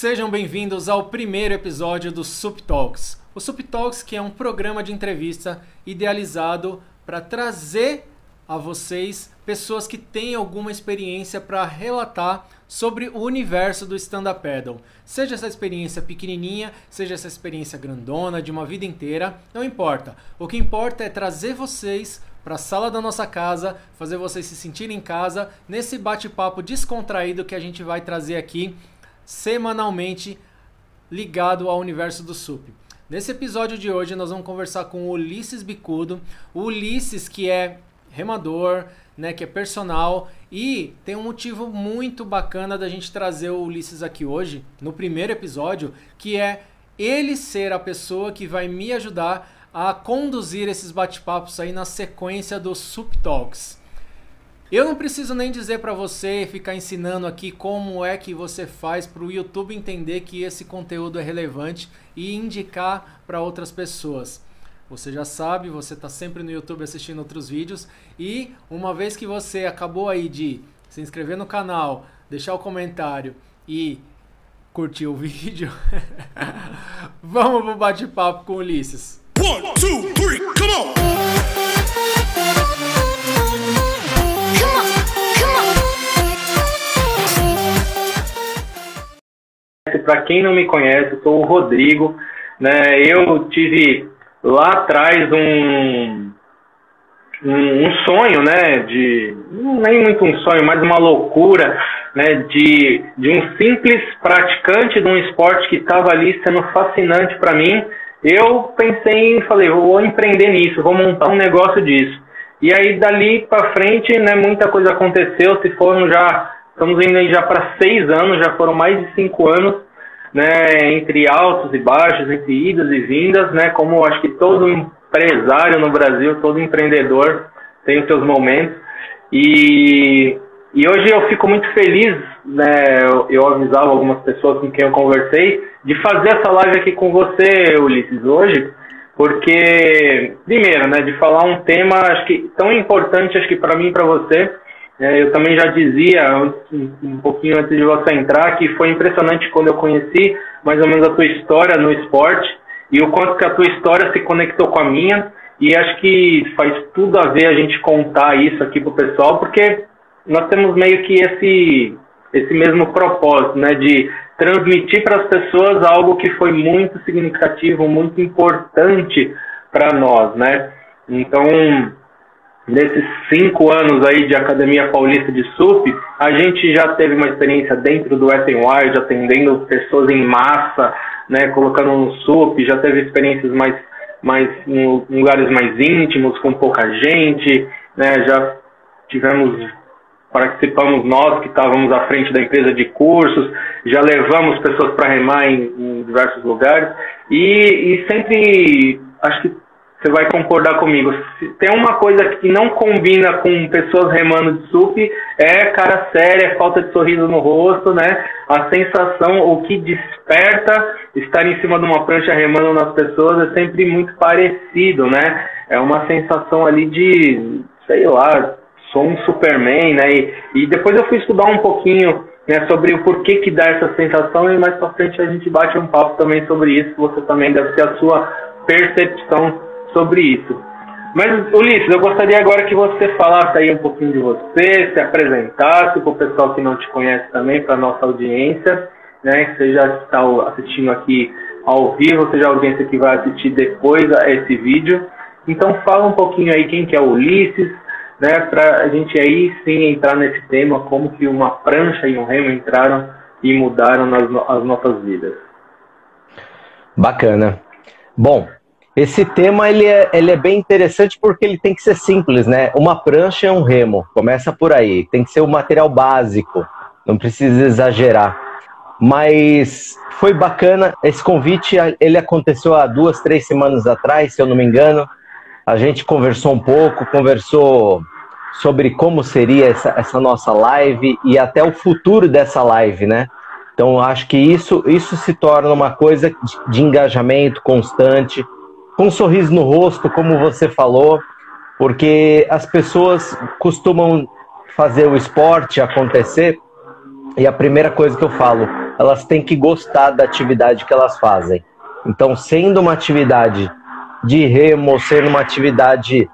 Sejam bem-vindos ao primeiro episódio do Sup Talks. O Sup Talks que é um programa de entrevista idealizado para trazer a vocês pessoas que têm alguma experiência para relatar sobre o universo do stand-up paddle. Seja essa experiência pequenininha, seja essa experiência grandona de uma vida inteira, não importa. O que importa é trazer vocês para a sala da nossa casa, fazer vocês se sentirem em casa nesse bate-papo descontraído que a gente vai trazer aqui semanalmente ligado ao universo do SUP. Nesse episódio de hoje nós vamos conversar com o Ulisses Bicudo, o Ulisses que é remador, né, que é personal e tem um motivo muito bacana da gente trazer o Ulisses aqui hoje, no primeiro episódio, que é ele ser a pessoa que vai me ajudar a conduzir esses bate-papos aí na sequência do Sup Talks. Eu não preciso nem dizer para você ficar ensinando aqui como é que você faz para o YouTube entender que esse conteúdo é relevante e indicar para outras pessoas. Você já sabe, você está sempre no YouTube assistindo outros vídeos e uma vez que você acabou aí de se inscrever no canal, deixar o comentário e curtir o vídeo, vamos pro bate-papo com o Ulisses. One, two, three, come on! Para quem não me conhece, eu sou o Rodrigo. Né? Eu tive lá atrás um, um, um, sonho, né? De nem muito um sonho, mas uma loucura, né? De, de um simples praticante de um esporte que estava ali sendo fascinante para mim eu pensei e falei, vou empreender nisso, vou montar um negócio disso. E aí dali para frente, né, muita coisa aconteceu, se foram já, estamos indo aí já para seis anos, já foram mais de cinco anos, né, entre altos e baixos, entre idas e vindas, né, como acho que todo empresário no Brasil, todo empreendedor tem os seus momentos. E, e hoje eu fico muito feliz, né, eu, eu avisava algumas pessoas com quem eu conversei, de fazer essa live aqui com você, Ulisses, hoje, porque, primeiro, né, de falar um tema, acho que tão importante, acho que para mim e para você, é, eu também já dizia, um, pouquinho antes de você entrar, que foi impressionante quando eu conheci mais ou menos a tua história no esporte, e o quanto que a tua história se conectou com a minha, e acho que faz tudo a ver a gente contar isso aqui pro pessoal, porque nós temos meio que esse, esse mesmo propósito, né, de transmitir para as pessoas algo que foi muito significativo, muito importante para nós, né? Então, nesses cinco anos aí de Academia Paulista de SUP, a gente já teve uma experiência dentro do Wet Wild, atendendo pessoas em massa, né, colocando no SUP, já teve experiências mais, mais em lugares mais íntimos, com pouca gente, né, já tivemos participamos nós que estávamos à frente da empresa de cursos, já levamos pessoas para remar em, em, diversos lugares e, e, sempre acho que você vai concordar comigo. Se tem uma coisa que não combina com pessoas remando de sup é cara séria, falta de sorriso no rosto, né? A sensação, o que desperta estar em cima de uma prancha remando nas pessoas é sempre muito parecido, né? É uma sensação ali de, sei lá, sou um Superman, né? E, e depois eu fui estudar um pouquinho né, sobre o porquê que dá essa sensação e mais pra frente a gente bate um papo também sobre isso, você também deve ter a sua percepção sobre isso. Mas, Ulisses, eu gostaria agora que você falasse aí um pouquinho de você, se apresentasse para o pessoal que não te conhece também, para a nossa audiência, né? Você já está assistindo aqui ao vivo, seja a audiência que vai assistir depois a esse vídeo. Então fala um pouquinho aí quem que é o Ulisses, né, para a gente aí sim entrar nesse tema, como que uma prancha e um remo entraram e mudaram nas, as nossas vidas. Bacana. Bom, esse tema ele é, ele é bem interessante porque ele tem que ser simples, né? Uma prancha é um remo, começa por aí. Tem que ser o material básico, não precisa exagerar. Mas foi bacana, esse convite ele aconteceu há duas, três semanas atrás, se eu não me engano. A gente conversou um pouco, conversou sobre como seria essa, essa nossa live e até o futuro dessa live, né? Então, acho que isso, isso se torna uma coisa de, de engajamento constante, com um sorriso no rosto, como você falou, porque as pessoas costumam fazer o esporte acontecer e a primeira coisa que eu falo, elas têm que gostar da atividade que elas fazem. Então, sendo uma atividade de remo, sendo uma atividade,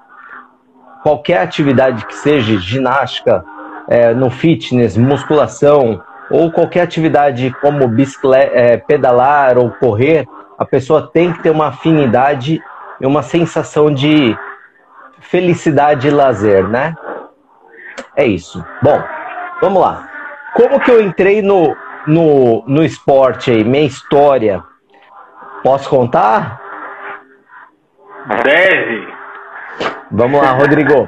qualquer atividade que seja, ginástica, é, no fitness, musculação, ou qualquer atividade como é, pedalar ou correr, a pessoa tem que ter uma afinidade e uma sensação de felicidade e lazer, né? É isso. Bom, vamos lá. Como que eu entrei no, no, no esporte aí? Minha história. Posso contar? Deve. Vamos lá, Rodrigo.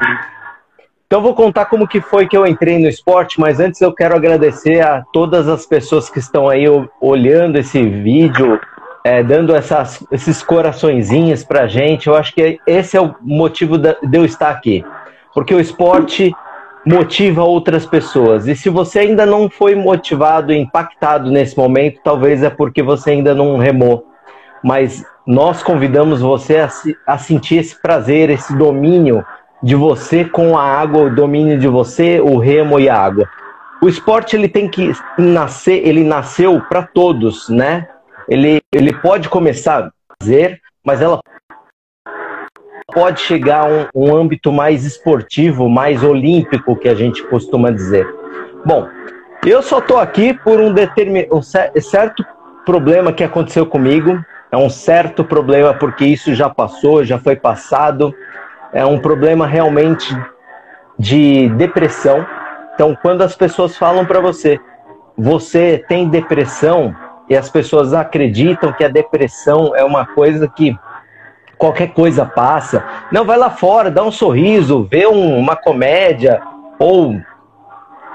Então vou contar como que foi que eu entrei no esporte, mas antes eu quero agradecer a todas as pessoas que estão aí olhando esse vídeo, é, dando essas, esses coraçõezinhos pra gente. Eu acho que esse é o motivo de eu estar aqui. Porque o esporte motiva outras pessoas. E se você ainda não foi motivado, impactado nesse momento, talvez é porque você ainda não remou. Mas nós convidamos você a, a sentir esse prazer, esse domínio de você com a água, o domínio de você, o remo e a água. O esporte ele tem que nascer, ele nasceu para todos, né? Ele, ele pode começar a fazer, mas ela pode chegar a um, um âmbito mais esportivo, mais olímpico, que a gente costuma dizer. Bom, eu só estou aqui por um, determin... um certo problema que aconteceu comigo. É um certo problema porque isso já passou, já foi passado é um problema realmente de depressão. Então, quando as pessoas falam para você, você tem depressão, e as pessoas acreditam que a depressão é uma coisa que qualquer coisa passa. Não, vai lá fora, dá um sorriso, vê um, uma comédia, ou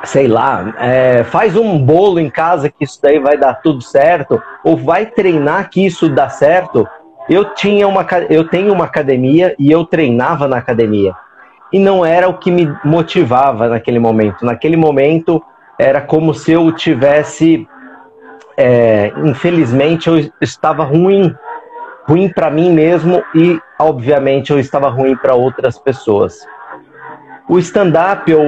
sei lá, é, faz um bolo em casa que isso daí vai dar tudo certo, ou vai treinar que isso dá certo. Eu tinha uma eu tenho uma academia e eu treinava na academia. E não era o que me motivava naquele momento. Naquele momento era como se eu tivesse é, infelizmente eu estava ruim, ruim para mim mesmo e obviamente eu estava ruim para outras pessoas. O stand-up ou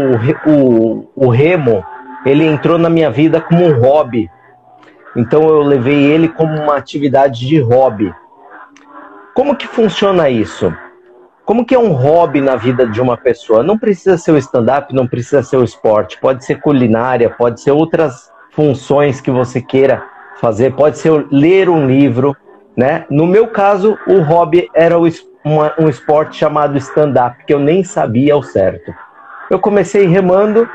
o, o remo, ele entrou na minha vida como um hobby. Então eu levei ele como uma atividade de hobby. Como que funciona isso? Como que é um hobby na vida de uma pessoa? Não precisa ser o stand-up, não precisa ser o esporte, pode ser culinária, pode ser outras funções que você queira fazer, pode ser ler um livro, né? No meu caso, o hobby era um esporte chamado stand-up, que eu nem sabia ao certo. Eu comecei remando,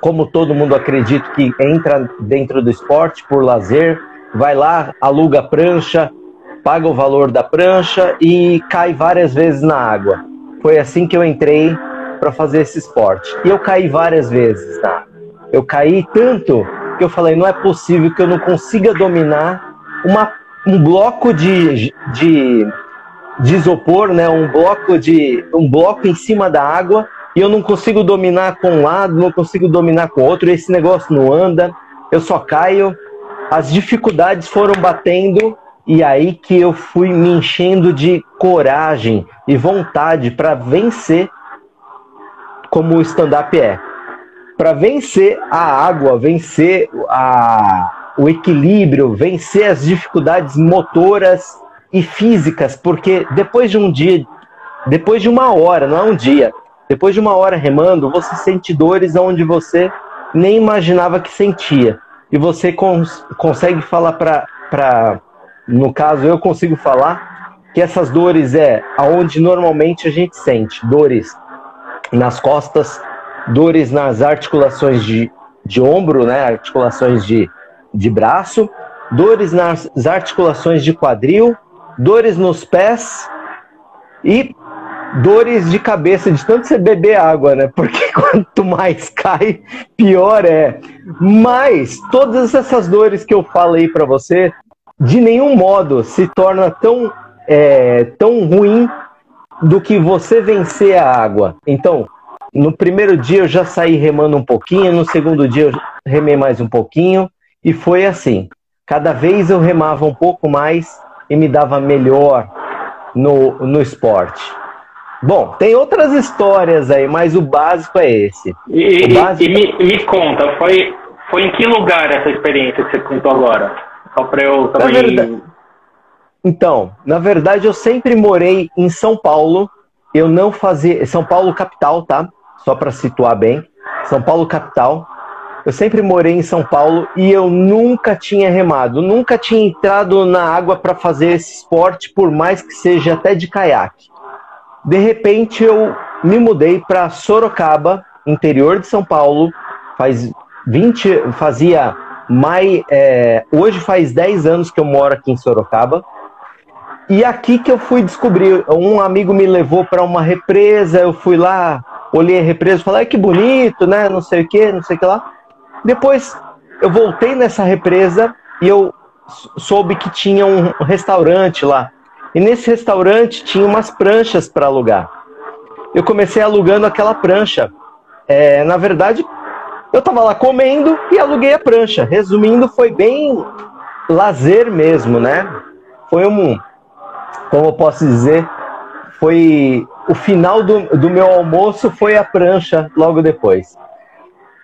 como todo mundo acredita que entra dentro do esporte por lazer, vai lá, aluga prancha, paga o valor da prancha e cai várias vezes na água. Foi assim que eu entrei para fazer esse esporte. E eu caí várias vezes na água. Eu caí tanto que eu falei, não é possível que eu não consiga dominar uma, um bloco de, de, de isopor, né? um, bloco de, um bloco em cima da água e eu não consigo dominar com um lado, não consigo dominar com o outro, esse negócio não anda, eu só caio. As dificuldades foram batendo e aí que eu fui me enchendo de coragem e vontade para vencer como o stand-up é. Para vencer a água, vencer a, o equilíbrio, vencer as dificuldades motoras e físicas, porque depois de um dia, depois de uma hora, não é um dia, depois de uma hora remando, você sente dores onde você nem imaginava que sentia. E você cons consegue falar para no caso, eu consigo falar que essas dores é aonde normalmente a gente sente dores nas costas, dores nas articulações de, de ombro, né, articulações de, de braço, dores nas articulações de quadril, dores nos pés e dores de cabeça de tanto você beber água, né? Porque quanto mais cai, pior é. Mas todas essas dores que eu falei para você de nenhum modo se torna tão, é, tão ruim do que você vencer a água. Então, no primeiro dia eu já saí remando um pouquinho, no segundo dia eu remei mais um pouquinho, e foi assim. Cada vez eu remava um pouco mais e me dava melhor no, no esporte. Bom, tem outras histórias aí, mas o básico é esse. E, básico... e me, me, conta, foi, foi em que lugar essa experiência que você contou agora? Só para eu também. Na verdade... Então, na verdade, eu sempre morei em São Paulo. Eu não fazia. São Paulo, capital, tá? Só para situar bem. São Paulo, capital. Eu sempre morei em São Paulo e eu nunca tinha remado, nunca tinha entrado na água para fazer esse esporte, por mais que seja até de caiaque. De repente eu me mudei para Sorocaba, interior de São Paulo, faz 20, fazia mai, é, hoje faz 10 anos que eu moro aqui em Sorocaba. E aqui que eu fui descobrir, um amigo me levou para uma represa, eu fui lá, olhei a represa falei, que bonito, né? Não sei o que, não sei o que lá. Depois eu voltei nessa represa e eu soube que tinha um restaurante lá. E nesse restaurante tinha umas pranchas para alugar. Eu comecei alugando aquela prancha. É, na verdade, eu estava lá comendo e aluguei a prancha. Resumindo, foi bem lazer mesmo, né? Foi um, como eu posso dizer, foi o final do, do meu almoço foi a prancha logo depois.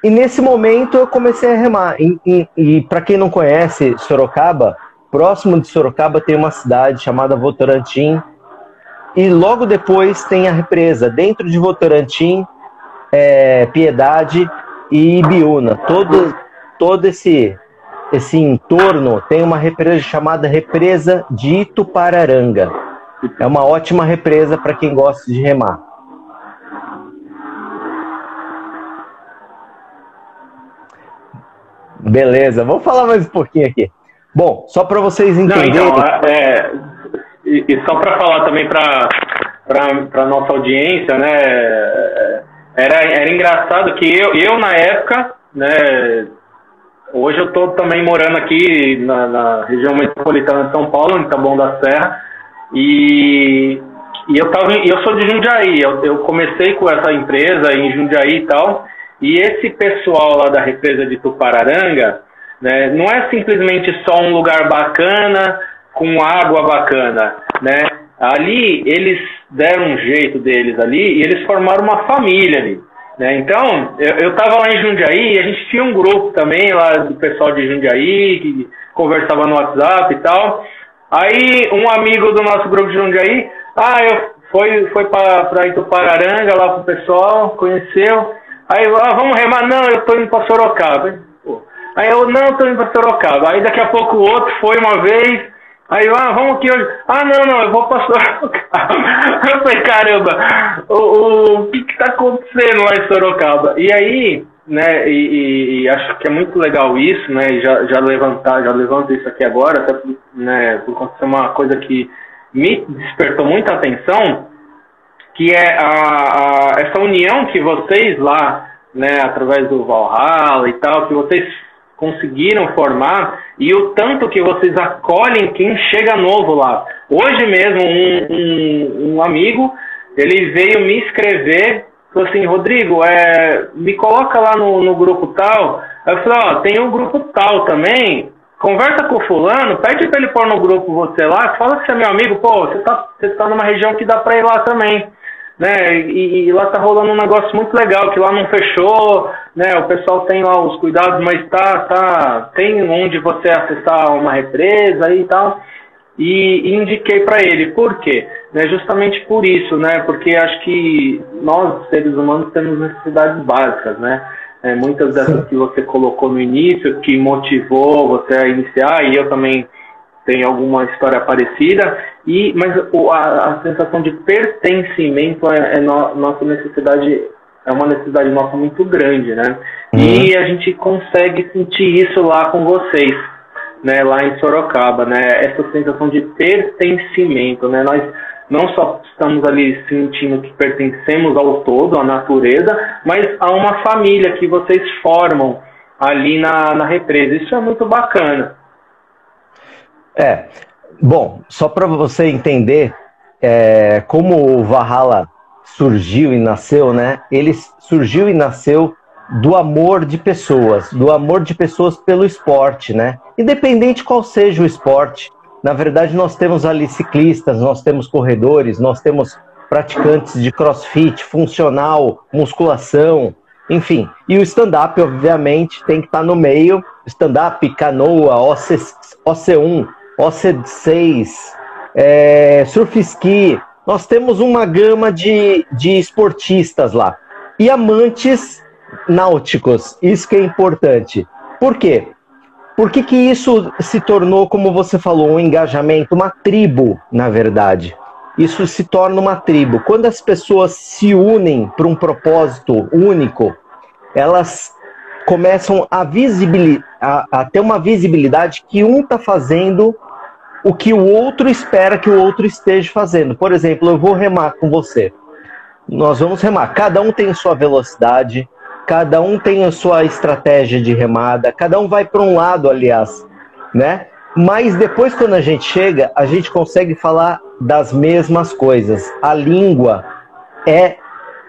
E nesse momento eu comecei a remar. E, e, e para quem não conhece Sorocaba, próximo de Sorocaba tem uma cidade chamada Votorantim. E logo depois tem a represa. Dentro de Votorantim, é, Piedade e Ibiúna. Todo, todo esse, esse entorno tem uma represa chamada Represa de Itupararanga. É uma ótima represa para quem gosta de remar. Beleza, vamos falar mais um pouquinho aqui. Bom, só para vocês entenderem. Não, então, é, e, e, só para falar também para a nossa audiência, né? Era, era engraçado que eu, eu, na época, né? Hoje eu estou também morando aqui na, na, região metropolitana de São Paulo, em Taboão da Serra, e, e eu, tava, eu sou de Jundiaí. Eu, eu comecei com essa empresa em Jundiaí e tal. E esse pessoal lá da represa de Tupararanga, né, não é simplesmente só um lugar bacana com água bacana, né? Ali eles deram um jeito deles ali e eles formaram uma família ali. Né? Então, eu estava lá em Jundiaí e a gente tinha um grupo também lá do pessoal de Jundiaí que conversava no WhatsApp e tal. Aí um amigo do nosso grupo de Jundiaí, ah, eu foi, foi para Itupararanga lá com o pessoal, conheceu. Aí, ah, vamos remar? Não, eu tô indo pra Sorocaba. Aí eu, não, tô indo pra Sorocaba. Aí daqui a pouco o outro foi uma vez. Aí ah, vamos aqui hoje. Ah, não, não, eu vou pra Sorocaba. Eu falei, caramba, o, o, o que que tá acontecendo lá em Sorocaba? E aí, né, e, e, e, acho que é muito legal isso, né, já, já levantar, já levanto isso aqui agora, até né, por conta de uma coisa que me despertou muita atenção, que é a, a, essa união que vocês lá, né, através do Valhalla e tal, que vocês conseguiram formar e o tanto que vocês acolhem quem chega novo lá. Hoje mesmo, um, um, um amigo, ele veio me escrever, falou assim, Rodrigo, é, me coloca lá no, no grupo tal. Eu falei, ó, tem um grupo tal também, conversa com o fulano, pede para ele pôr no grupo você lá, fala que você é meu amigo, pô, você tá, você tá numa região que dá para ir lá também né? E, e, lá tá rolando um negócio muito legal, que lá não fechou, né? O pessoal tem lá os cuidados, mas tá, tá, tem onde você acessar uma represa e tal. E, indiquei para ele, por quê? Né, justamente por isso, né? Porque acho que nós, seres humanos, temos necessidades básicas, né? É, muitas dessas que você colocou no início, que motivou você a iniciar, e eu também tem alguma história parecida, e mas a, a sensação de pertencimento é, é no, nossa necessidade é uma necessidade nossa muito grande, né? Uhum. E a gente consegue sentir isso lá com vocês, né? Lá em Sorocaba, né? Essa sensação de pertencimento, né? Nós não só estamos ali sentindo que pertencemos ao todo, à natureza, mas a uma família que vocês formam ali na, na represa. Isso é muito bacana. É, bom, só para você entender é, como o Valhalla surgiu e nasceu, né? Ele surgiu e nasceu do amor de pessoas, do amor de pessoas pelo esporte, né? Independente qual seja o esporte. Na verdade, nós temos ali ciclistas, nós temos corredores, nós temos praticantes de crossfit, funcional, musculação, enfim. E o stand-up, obviamente, tem que estar tá no meio. Stand-up, canoa, OC, OC1, OC6, é, surf ski. Nós temos uma gama de, de esportistas lá. E amantes náuticos. Isso que é importante. Por quê? Por que, que isso se tornou, como você falou, um engajamento, uma tribo, na verdade? Isso se torna uma tribo. Quando as pessoas se unem para um propósito único, elas começam a, a, a ter uma visibilidade que um está fazendo o que o outro espera que o outro esteja fazendo. Por exemplo, eu vou remar com você. Nós vamos remar. Cada um tem sua velocidade, cada um tem a sua estratégia de remada, cada um vai para um lado, aliás, né? Mas depois, quando a gente chega, a gente consegue falar das mesmas coisas. A língua é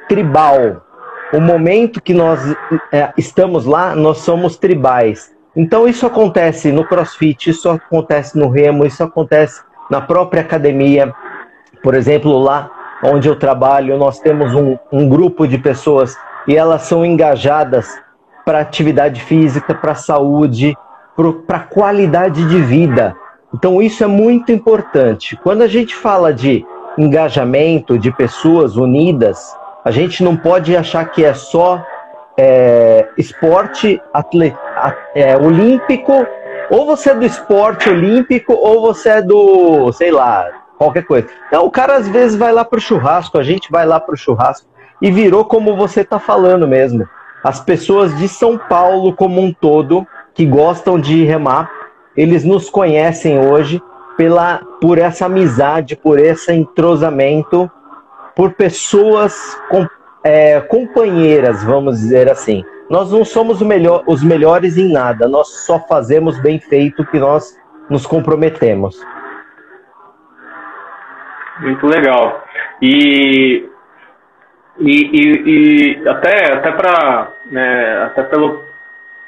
tribal. O momento que nós é, estamos lá, nós somos tribais. Então, isso acontece no crossfit, isso acontece no remo, isso acontece na própria academia. Por exemplo, lá onde eu trabalho, nós temos um, um grupo de pessoas e elas são engajadas para atividade física, para saúde, para qualidade de vida. Então isso é muito importante. Quando a gente fala de engajamento, de pessoas unidas, a gente não pode achar que é só é, esporte é, olímpico, ou você é do esporte olímpico, ou você é do, sei lá, qualquer coisa. Então o cara às vezes vai lá para o churrasco, a gente vai lá para o churrasco e virou como você está falando mesmo. As pessoas de São Paulo como um todo que gostam de remar, eles nos conhecem hoje pela por essa amizade, por esse entrosamento, por pessoas com, é, companheiras, vamos dizer assim. Nós não somos melhor, os melhores em nada, nós só fazemos bem feito que nós nos comprometemos. Muito legal. E e, e, e até, até para né, até pelo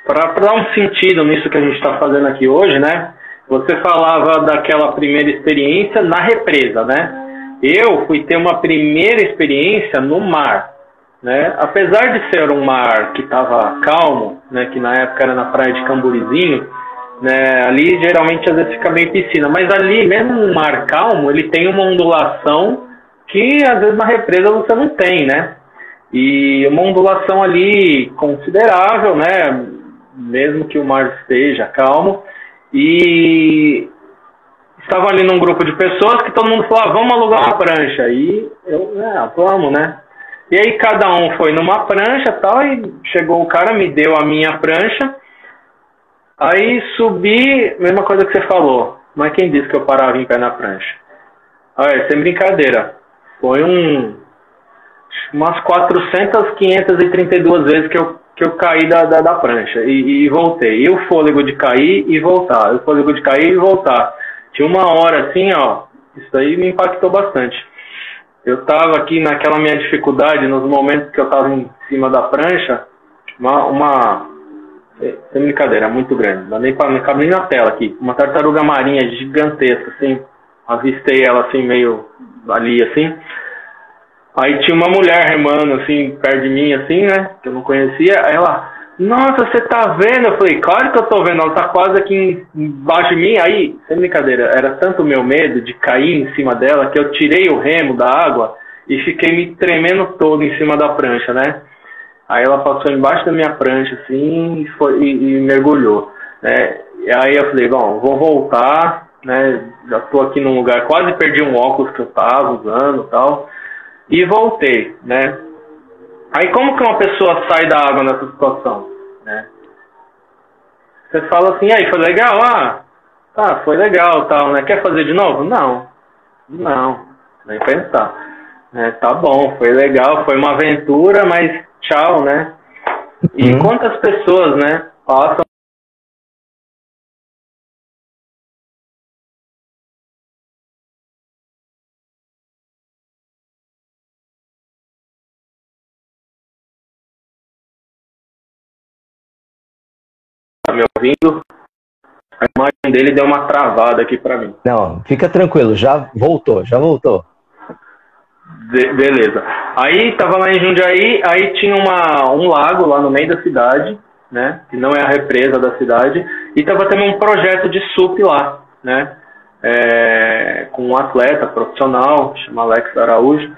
para dar um sentido nisso que a gente está fazendo aqui hoje, né? Você falava daquela primeira experiência na represa, né? Eu fui ter uma primeira experiência no mar, né? Apesar de ser um mar que estava calmo, né? Que na época era na praia de Camburizinho, né? Ali geralmente às vezes fica meio piscina, mas ali mesmo um mar calmo, ele tem uma ondulação que às vezes na represa você não tem, né? E uma ondulação ali considerável, né? Mesmo que o mar esteja calmo. E estava ali num grupo de pessoas que todo mundo falou, ah, vamos alugar uma prancha. E eu, é, vamos, né? E aí cada um foi numa prancha tal, e chegou o cara, me deu a minha prancha. Aí subi, mesma coisa que você falou. Mas quem disse que eu parava em pé na prancha? Olha, sem brincadeira. Foi um umas 400, 532 vezes que eu, que eu caí da, da, da prancha e, e, voltei. E o fôlego de cair e voltar, o fôlego de cair e voltar. Tinha uma hora assim, ó, isso aí me impactou bastante. Eu tava aqui naquela minha dificuldade, nos momentos que eu tava em cima da prancha, uma, uma sem brincadeira, muito grande, não nem, não cabe nem na tela aqui, uma tartaruga marinha gigantesca, assim, avistei ela assim, meio ali, assim, Aí tinha uma mulher remando, assim, perto de mim, assim, né? Que eu não conhecia. Aí ela, nossa, você tá vendo? Eu falei, claro que eu tô vendo, ela tá quase aqui embaixo de mim. Aí, sem brincadeira, era tanto o meu medo de cair em cima dela que eu tirei o remo da água e fiquei me tremendo todo em cima da prancha, né? Aí ela passou embaixo da minha prancha, assim, e, foi, e, e mergulhou. Né? E aí eu falei, bom, vou voltar, né? Já tô aqui num lugar, quase perdi um óculos que eu tava usando tal e voltei, né? Aí como que uma pessoa sai da água nessa situação, né? Você fala assim, aí, foi legal? Ah, tá, foi legal, tal, né? Quer fazer de novo? Não, não, nem pensar. É, tá bom, foi legal, foi uma aventura, mas tchau, né? E uhum. quantas pessoas, né, passam Tá me ouvindo? A imagem dele deu uma travada aqui para mim. Não, fica tranquilo, já voltou, já voltou. De, beleza. Aí tava lá em Jundiaí, aí tinha uma, um lago lá no meio da cidade, né? Que não é a represa da cidade, e tava também um projeto de SUP lá, né? É, com um atleta profissional, chama Alex Araújo.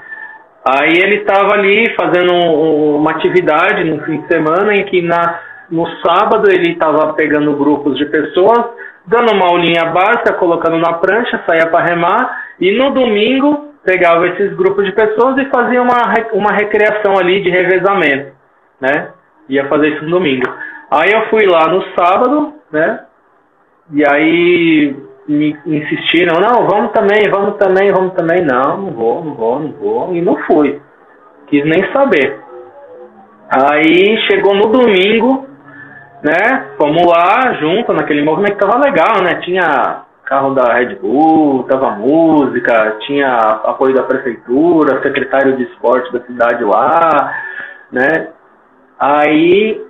Aí ele estava ali fazendo um, uma atividade no fim de semana em que na, no sábado ele estava pegando grupos de pessoas, dando uma aulinha básica, colocando na prancha, saía para remar, e no domingo pegava esses grupos de pessoas e fazia uma, uma recreação ali de revezamento, né? Ia fazer isso no domingo. Aí eu fui lá no sábado, né? E aí me insistiram, não, vamos também, vamos também, vamos também. Não, não vou, não vou, não vou. E não fui. Quis nem saber. Aí chegou no domingo, né? Fomos lá junto naquele movimento tava legal, né? Tinha carro da Red Bull, tava música, tinha apoio da prefeitura, secretário de esporte da cidade lá, né? Aí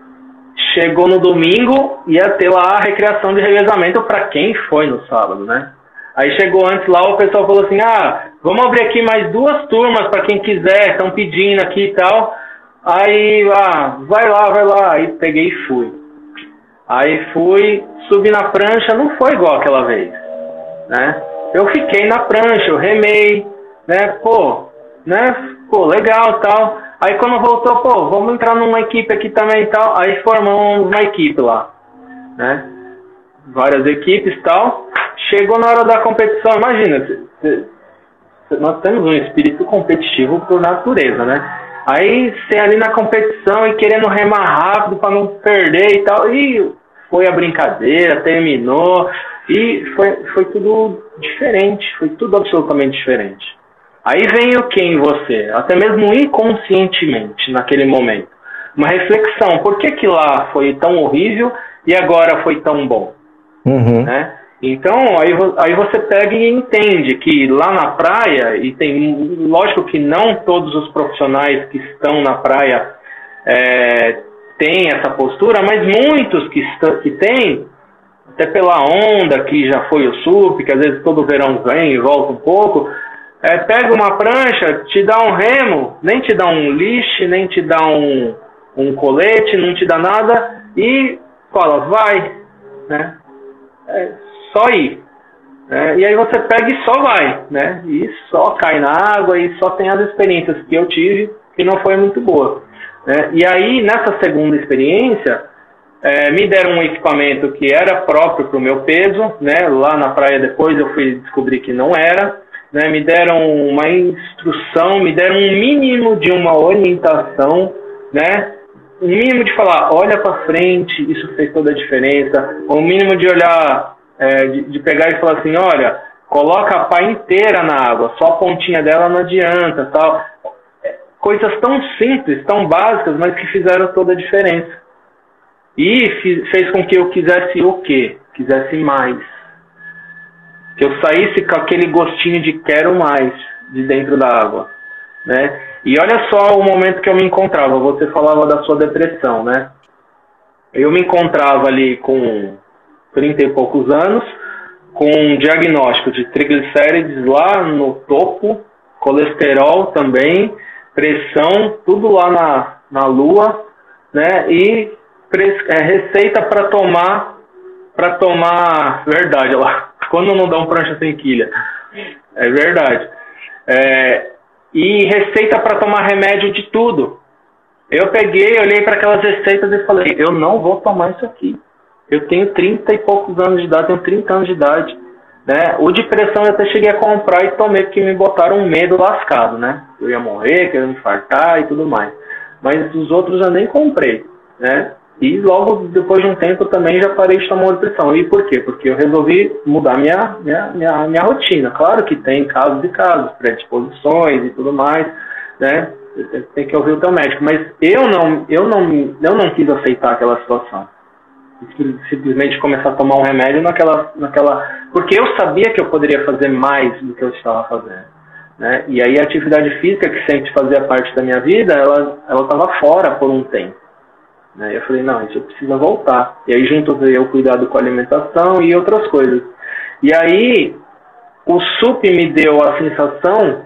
chegou no domingo, ia ter lá a recreação de revezamento para quem foi no sábado, né? Aí chegou antes lá, o pessoal falou assim: ah, vamos abrir aqui mais duas turmas para quem quiser, estão pedindo aqui e tal. Aí, ah, vai lá, vai lá. Aí peguei e fui. Aí fui, subi na prancha, não foi igual aquela vez né? Eu fiquei na prancha, eu remei, né? Pô, né? Pô, legal tal. Aí quando voltou, pô, vamos entrar numa equipe aqui também e tal. Aí formamos uma equipe lá, né? Várias equipes tal. Chegou na hora da competição, imagina, nós temos um espírito competitivo por natureza, né? Aí você ali na competição e querendo remar rápido para não perder e tal. E foi a brincadeira, terminou. E foi, foi tudo diferente, foi tudo absolutamente diferente. Aí vem o que em você, até mesmo inconscientemente naquele momento. Uma reflexão, por que, que lá foi tão horrível e agora foi tão bom? Uhum. Né? Então, aí, aí você pega e entende que lá na praia, e tem, lógico que não todos os profissionais que estão na praia é, têm essa postura, mas muitos que, que têm até pela onda que já foi o SUP, que às vezes todo verão vem e volta um pouco, é, pega uma prancha, te dá um remo, nem te dá um lixe, nem te dá um, um colete, não te dá nada, e fala, vai, né? É só ir. Né? E aí você pega e só vai, né? E só cai na água e só tem as experiências que eu tive que não foi muito boa. Né? E aí, nessa segunda experiência, é, me deram um equipamento que era próprio para o meu peso, né? Lá na praia depois eu fui descobrir que não era. Né? Me deram uma instrução, me deram um mínimo de uma orientação, né? Um mínimo de falar, olha para frente, isso fez toda a diferença. Um mínimo de olhar, é, de, de pegar e falar assim, olha, coloca a pá inteira na água, só a pontinha dela não adianta, tal. É, coisas tão simples, tão básicas, mas que fizeram toda a diferença. E fez com que eu quisesse o quê? Quisesse mais. Que eu saísse com aquele gostinho de quero mais de dentro da água, né? E olha só o momento que eu me encontrava. Você falava da sua depressão, né? Eu me encontrava ali com 30 e poucos anos, com um diagnóstico de triglicérides lá no topo, colesterol também, pressão, tudo lá na, na lua, né? E é, receita para tomar, para tomar, verdade, lá, quando não dá um prancha sem quilha, é verdade. É, e receita para tomar remédio de tudo. Eu peguei, olhei para aquelas receitas e falei, eu não vou tomar isso aqui. Eu tenho 30 e poucos anos de idade, tenho 30 anos de idade. Né? O de pressão eu até cheguei a comprar e tomei porque me botaram um medo lascado, né? Eu ia morrer, que eu ia me infartar e tudo mais. Mas os outros eu nem comprei, né? E logo depois de um tempo também já parei de tomar depressão. E por quê? Porque eu resolvi mudar minha, minha, minha, minha rotina. Claro que tem casos e casos, predisposições e tudo mais, né? Tem que ouvir o teu médico. Mas eu não, eu não, eu não quis aceitar aquela situação. Simplesmente começar a tomar um remédio naquela, naquela. Porque eu sabia que eu poderia fazer mais do que eu estava fazendo. Né? E aí a atividade física, que sempre fazia parte da minha vida, ela estava fora por um tempo. Né? Eu falei, não, isso precisa voltar. E aí junto veio o cuidado com a alimentação e outras coisas. E aí o SUP me deu a sensação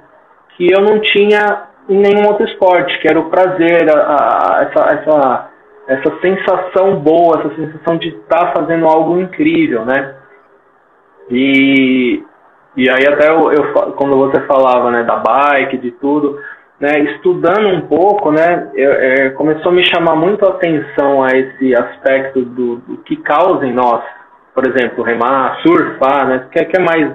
que eu não tinha em nenhum outro esporte, que era o prazer, a, a, essa, essa, essa sensação boa, essa sensação de estar tá fazendo algo incrível, né? E, e aí até eu, eu, quando você falava né, da bike, de tudo, né, estudando um pouco, né, eu, é, começou a me chamar muito a atenção a esse aspecto do, do que causa em nós, por exemplo, remar, surfar, né, que, que é mais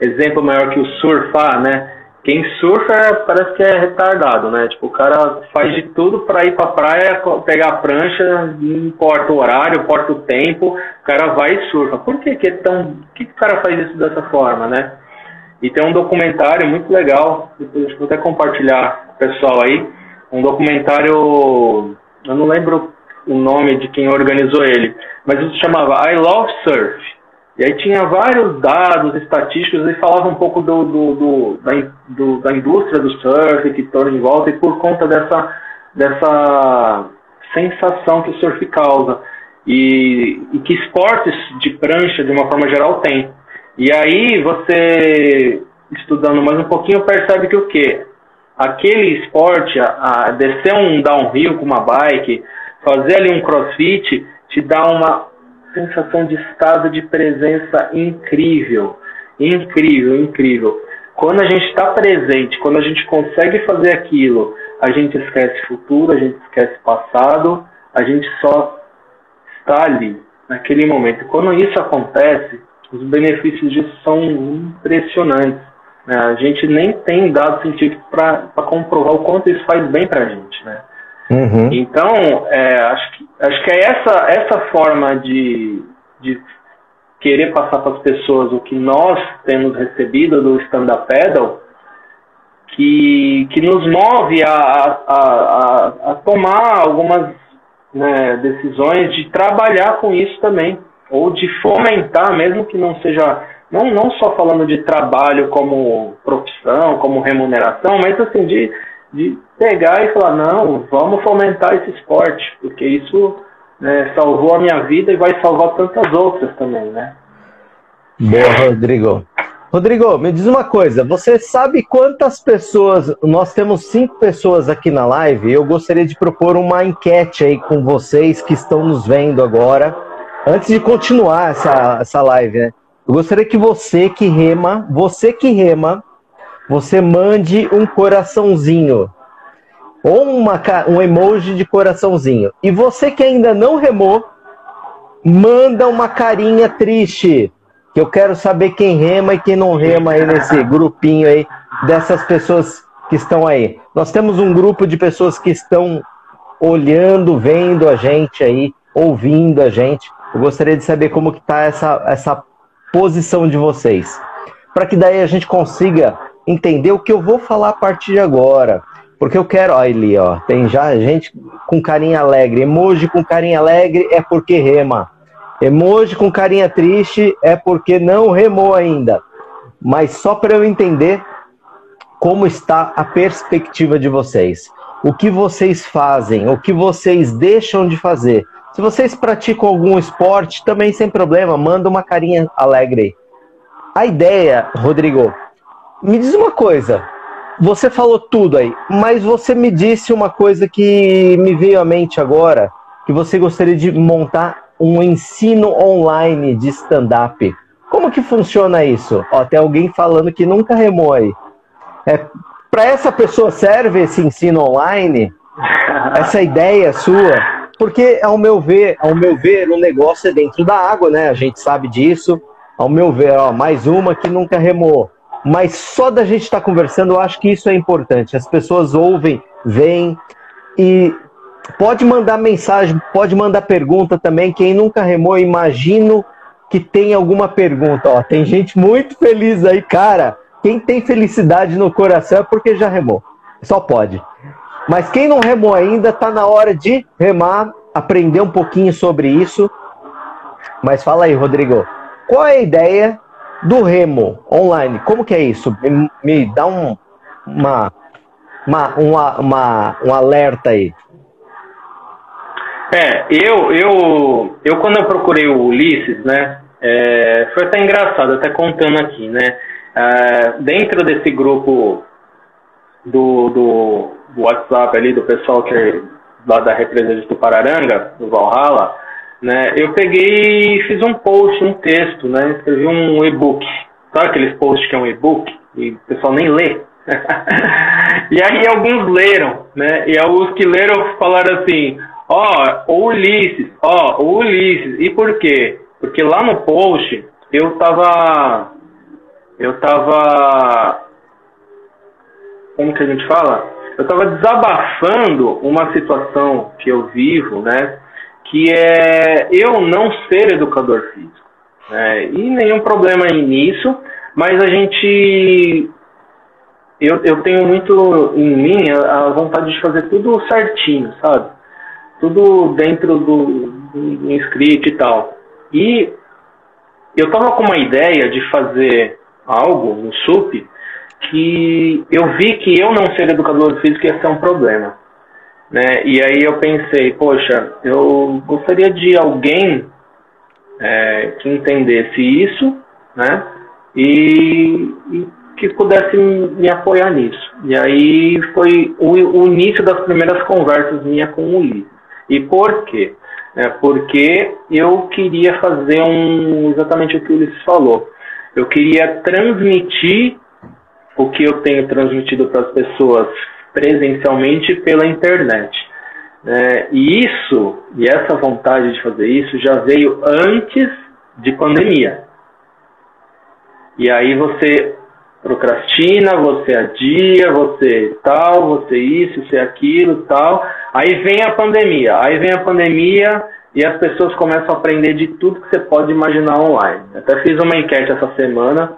exemplo maior que o surfar, né, quem surfa parece que é retardado, né? Tipo, o cara faz de tudo para ir pra praia, pegar a prancha, não importa o horário, importa o tempo, o cara vai e surfa. Por que, que é tão. Que, que o cara faz isso dessa forma, né? E tem um documentário muito legal, depois vou até compartilhar com o pessoal aí. Um documentário, eu não lembro o nome de quem organizou ele, mas ele se chamava I Love Surf. E aí tinha vários dados estatísticos e falava um pouco do, do, do, da, do, da indústria do surf que torna em volta e por conta dessa, dessa sensação que o surf causa e, e que esportes de prancha, de uma forma geral, tem. E aí você, estudando mais um pouquinho, percebe que o quê? Aquele esporte, a, a descer um downhill com uma bike, fazer ali um crossfit, te dá uma sensação de estado de presença incrível. Incrível, incrível. Quando a gente está presente, quando a gente consegue fazer aquilo, a gente esquece futuro, a gente esquece passado, a gente só está ali, naquele momento. Quando isso acontece, os benefícios disso são impressionantes. Né? A gente nem tem dados científicos para comprovar o quanto isso faz bem para a gente. Né? Uhum. Então, é, acho, que, acho que é essa, essa forma de, de querer passar para as pessoas o que nós temos recebido do stand-up pedal que, que nos move a, a, a, a tomar algumas né, decisões de trabalhar com isso também, ou de fomentar, mesmo que não seja, não, não só falando de trabalho como profissão, como remuneração, mas assim, de de pegar e falar, não, vamos fomentar esse esporte, porque isso né, salvou a minha vida e vai salvar tantas outras também, né? Boa, Rodrigo. Rodrigo, me diz uma coisa, você sabe quantas pessoas, nós temos cinco pessoas aqui na live, eu gostaria de propor uma enquete aí com vocês que estão nos vendo agora, antes de continuar essa, essa live, né? Eu gostaria que você que rema, você que rema, você mande um coraçãozinho ou uma, um emoji de coraçãozinho. E você que ainda não remou, manda uma carinha triste. Que eu quero saber quem rema e quem não rema aí nesse grupinho aí dessas pessoas que estão aí. Nós temos um grupo de pessoas que estão olhando, vendo a gente aí, ouvindo a gente. Eu gostaria de saber como que tá essa, essa posição de vocês. Para que daí a gente consiga entender o que eu vou falar a partir de agora. Porque eu quero, olha ali, ó, tem já gente com carinha alegre. Emoji com carinha alegre é porque rema. Emoji com carinha triste é porque não remou ainda. Mas só para eu entender como está a perspectiva de vocês. O que vocês fazem, o que vocês deixam de fazer. Se vocês praticam algum esporte, também sem problema, manda uma carinha alegre. A ideia, Rodrigo, me diz uma coisa. Você falou tudo aí, mas você me disse uma coisa que me veio à mente agora, que você gostaria de montar um ensino online de stand-up. Como que funciona isso? Ó, tem alguém falando que nunca remou aí. É, Para essa pessoa serve esse ensino online? Essa ideia sua? Porque, ao meu ver, ao meu ver, o negócio é dentro da água, né? A gente sabe disso. Ao meu ver, ó, mais uma que nunca remou mas só da gente estar tá conversando, eu acho que isso é importante. As pessoas ouvem, veem e pode mandar mensagem, pode mandar pergunta também. Quem nunca remou, imagino que tem alguma pergunta. Ó, tem gente muito feliz aí, cara. Quem tem felicidade no coração é porque já remou. Só pode. Mas quem não remou ainda, está na hora de remar, aprender um pouquinho sobre isso. Mas fala aí, Rodrigo. Qual é a ideia do Remo online, como que é isso? Me, me dá um, uma, uma, uma, uma, um alerta aí. É, eu, eu, eu quando eu procurei o Ulisses, né, é, foi até engraçado, até contando aqui, né, é, dentro desse grupo do, do WhatsApp ali, do pessoal que lá da represa de Tupararanga, do Valhalla, né, eu peguei e fiz um post, um texto, né, escrevi um e-book. Sabe aqueles posts que é um e-book e o pessoal nem lê? e aí alguns leram, né, e alguns que leram falaram assim, ó, oh, Ulisses, ó, oh, Ulisses. E por quê? Porque lá no post eu tava eu tava como que a gente fala? Eu tava desabafando uma situação que eu vivo, né? Que é eu não ser educador físico. Né, e nenhum problema nisso, mas a gente eu, eu tenho muito em mim a, vontade de fazer tudo certinho, sabe? tudo dentro do, do script e tal. E eu tava com uma ideia de fazer algo no SUP que eu vi que eu não ser educador físico ia ser um problema. Né? E aí eu pensei, poxa, eu gostaria de alguém é, que entendesse isso, né? E, e, que pudesse me apoiar nisso. E aí foi o, o início das primeiras conversas minha com o Ulisses. E por quê? É porque eu queria fazer um exatamente o que o Ulisses falou. Eu queria transmitir o que eu tenho transmitido para as pessoas presencialmente pela internet. É, e isso, e essa vontade de fazer isso já veio antes de pandemia. E aí você procrastina, você adia, você tal, você isso, você aquilo, tal. Aí vem a pandemia, aí vem a pandemia e as pessoas começam a aprender de tudo que você pode imaginar online. Até fiz uma enquete essa semana,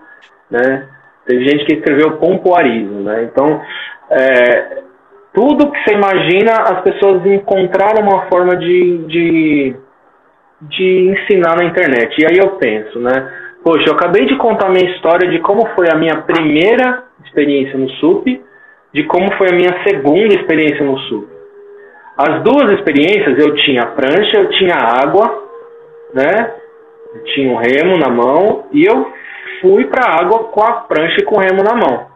né? Teve gente que escreveu pompoarismo, né? Então, é, tudo que você imagina, as pessoas encontraram uma forma de, de, de ensinar na internet. E aí eu penso, né? Poxa, eu acabei de contar minha história de como foi a minha primeira experiência no SUP, de como foi a minha segunda experiência no SUP. As duas experiências eu tinha prancha, eu tinha água, né? Eu tinha um remo na mão e eu fui para a água com a prancha e com o remo na mão.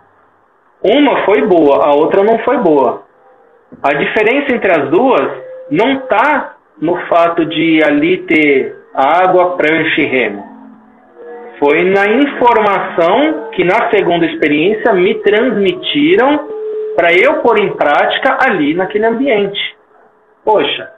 Uma foi boa, a outra não foi boa. A diferença entre as duas não está no fato de ali ter água, prancha e remo foi na informação que na segunda experiência me transmitiram para eu pôr em prática ali naquele ambiente. Poxa,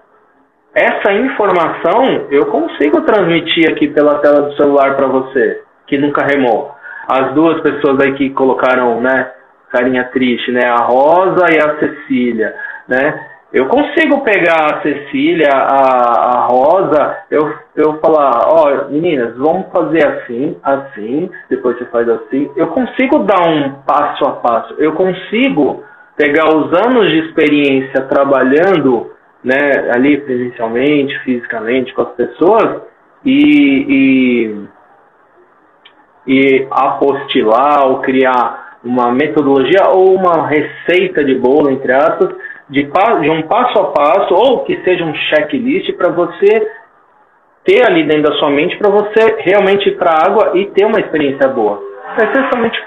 essa informação eu consigo transmitir aqui pela tela do celular para você, que nunca remou. As duas pessoas aí que colocaram, né, carinha triste, né, a Rosa e a Cecília, né? Eu consigo pegar a Cecília, a, a Rosa, eu, eu falar, ó, oh, meninas, vamos fazer assim, assim, depois você faz assim. Eu consigo dar um passo a passo. Eu consigo pegar os anos de experiência trabalhando, né, ali presencialmente, fisicamente com as pessoas e, e, e apostilar ou criar uma metodologia ou uma receita de bolo, entre aspas, de, de um passo a passo, ou que seja um checklist para você ter ali dentro da sua mente para você realmente ir para a água e ter uma experiência boa. É totalmente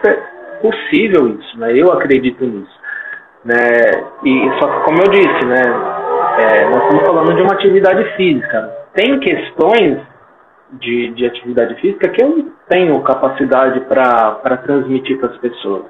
possível isso, né? Eu acredito nisso. Né? E só que, como eu disse, né? É, nós estamos falando de uma atividade física. Tem questões de, de atividade física que eu não tenho capacidade para transmitir para as pessoas.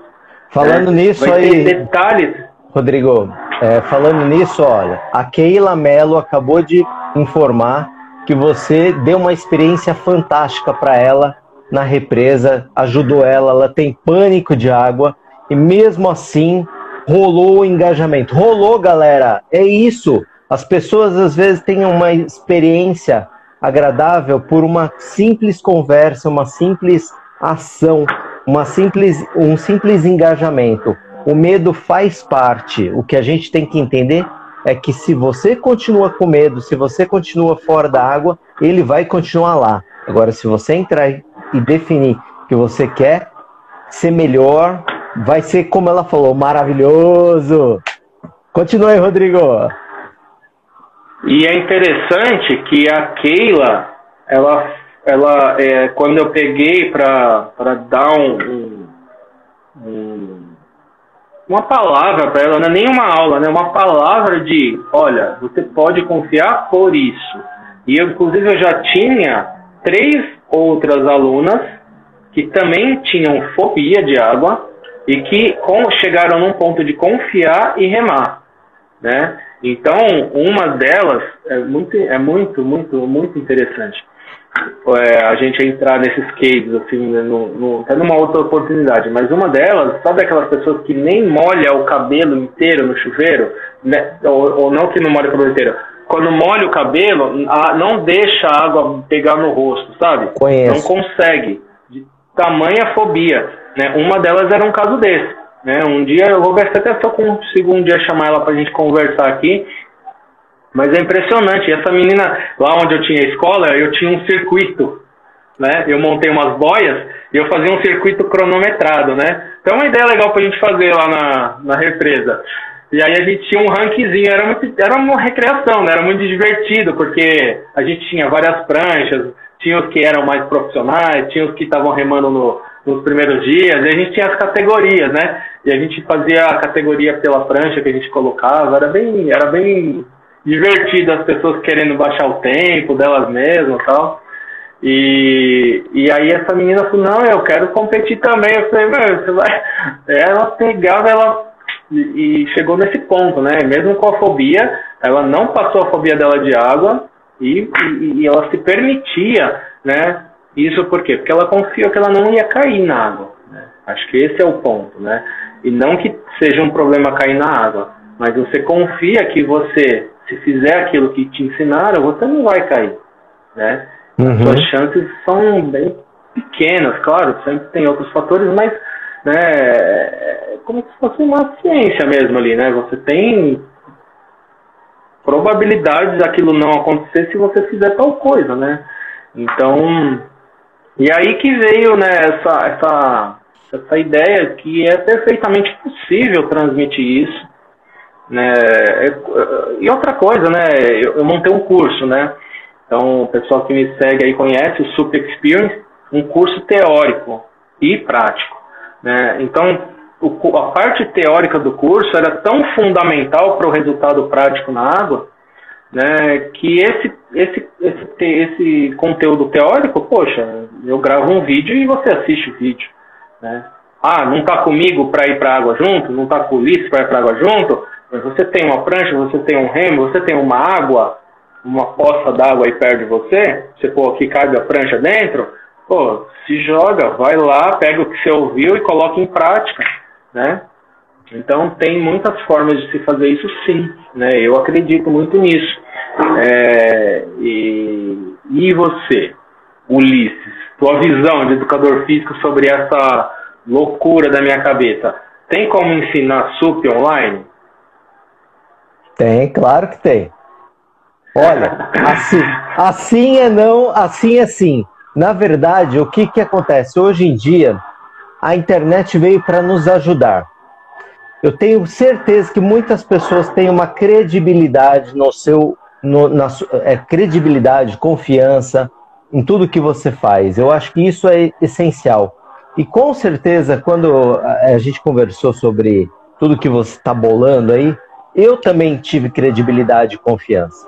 Falando né? nisso aí. detalhes. Rodrigo, é, falando nisso, olha, a Keila Mello acabou de informar que você deu uma experiência fantástica para ela na represa, ajudou ela, ela tem pânico de água e mesmo assim rolou o engajamento. Rolou, galera, é isso. As pessoas às vezes têm uma experiência agradável por uma simples conversa, uma simples ação, uma simples, um simples engajamento. O medo faz parte. O que a gente tem que entender é que se você continua com medo, se você continua fora da água, ele vai continuar lá. Agora, se você entrar e definir que você quer ser melhor, vai ser como ela falou, maravilhoso. Continue, Rodrigo. E é interessante que a Keila, ela, ela é, quando eu peguei para dar um, um, um uma palavra para ela, não é nem uma aula, né? Uma palavra de, olha, você pode confiar por isso. E eu, inclusive, eu já tinha três outras alunas que também tinham fobia de água e que com, chegaram num ponto de confiar e remar, né? Então, uma delas é muito, é muito, muito, muito interessante. É, a gente entrar nesses cases, assim, né, no, no, até numa outra oportunidade. Mas uma delas, sabe aquelas pessoas que nem molha o cabelo inteiro no chuveiro? Né? Ou, ou não que não molha o cabelo inteiro. Quando molha o cabelo, a, não deixa a água pegar no rosto, sabe? Conheço. Não consegue. Tamanha fobia. Né? Uma delas era um caso desse. Né? Um dia, eu vou ver se até se eu consigo um dia chamar ela para a gente conversar aqui. Mas é impressionante. Essa menina, lá onde eu tinha escola, eu tinha um circuito. Né? Eu montei umas boias e eu fazia um circuito cronometrado, né? Então é uma ideia legal para a gente fazer lá na, na represa. E aí a gente tinha um rankzinho, era, muito, era uma recreação, né? Era muito divertido, porque a gente tinha várias pranchas, tinha os que eram mais profissionais, tinha os que estavam remando no, nos primeiros dias, e a gente tinha as categorias, né? E a gente fazia a categoria pela prancha que a gente colocava, era bem, era bem divertido as pessoas querendo baixar o tempo delas mesmas tal. E, e aí essa menina falou, não, eu quero competir também. Eu falei, meu, você vai. Ela pegava, ela. E, e chegou nesse ponto, né? Mesmo com a fobia, ela não passou a fobia dela de água e, e, e ela se permitia, né? Isso por quê? Porque ela confia que ela não ia cair na água. Né? Acho que esse é o ponto, né? E não que seja um problema cair na água, mas você confia que você, se fizer aquilo que te ensinaram, você não vai cair, né? Uhum. As suas chances são bem pequenas, claro, sempre tem outros fatores, mas né, é como se fosse uma ciência mesmo ali, né? Você tem probabilidades daquilo não acontecer se você fizer tal coisa, né? Então, e aí que veio né, essa, essa, essa ideia que é perfeitamente possível transmitir isso. Né? E outra coisa, né? Eu, eu montei um curso, né? Então, o pessoal que me segue aí conhece o Super Experience, um curso teórico e prático. Né? Então, o, a parte teórica do curso era tão fundamental para o resultado prático na água né, que esse, esse, esse, esse conteúdo teórico, poxa, eu gravo um vídeo e você assiste o vídeo. Né? Ah, não está comigo para ir para água junto? Não está com o Ulisses para ir para água junto? Mas você tem uma prancha, você tem um remo, você tem uma água, uma poça d'água aí perto de você, você pô, que cabe a prancha dentro, pô, se joga, vai lá, pega o que você ouviu e coloca em prática, né? Então tem muitas formas de se fazer isso sim, né? Eu acredito muito nisso. É, e, e você, Ulisses, tua visão de educador físico sobre essa loucura da minha cabeça, tem como ensinar SUP online? Tem, claro que tem. Olha, assim, assim é não, assim é sim. Na verdade, o que, que acontece? Hoje em dia, a internet veio para nos ajudar. Eu tenho certeza que muitas pessoas têm uma credibilidade no seu, no, na é, credibilidade, confiança em tudo que você faz. Eu acho que isso é essencial. E com certeza, quando a gente conversou sobre tudo que você está bolando aí, eu também tive credibilidade e confiança.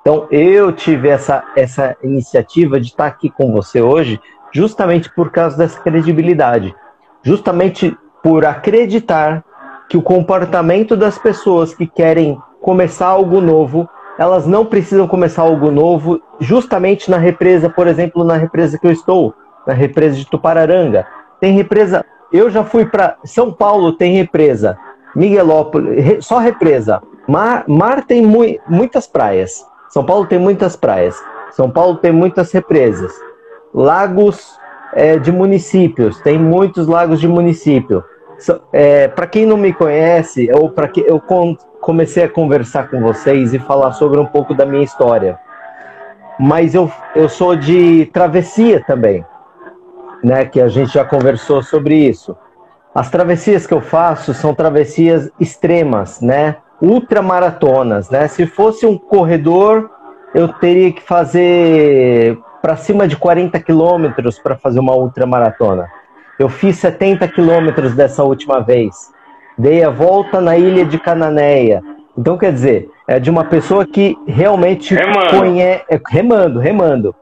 Então, eu tive essa, essa iniciativa de estar aqui com você hoje, justamente por causa dessa credibilidade. Justamente por acreditar que o comportamento das pessoas que querem começar algo novo, elas não precisam começar algo novo justamente na represa, por exemplo, na represa que eu estou, na represa de Tupararanga. Tem represa, eu já fui para São Paulo, tem represa, Miguelópolis, só represa. Mar, mar tem mu muitas praias. São Paulo tem muitas praias. São Paulo tem muitas represas. Lagos é, de municípios, tem muitos lagos de município. É, para quem não me conhece, ou para que eu comecei a conversar com vocês e falar sobre um pouco da minha história. Mas eu, eu sou de travessia também, né? Que a gente já conversou sobre isso. As travessias que eu faço são travessias extremas, né? Ultramaratonas, né? Se fosse um corredor, eu teria que fazer para cima de 40 quilômetros para fazer uma ultramaratona. Eu fiz 70 quilômetros dessa última vez. dei a volta na ilha de Cananéia. Então, quer dizer, é de uma pessoa que realmente conhece. É, remando, remando.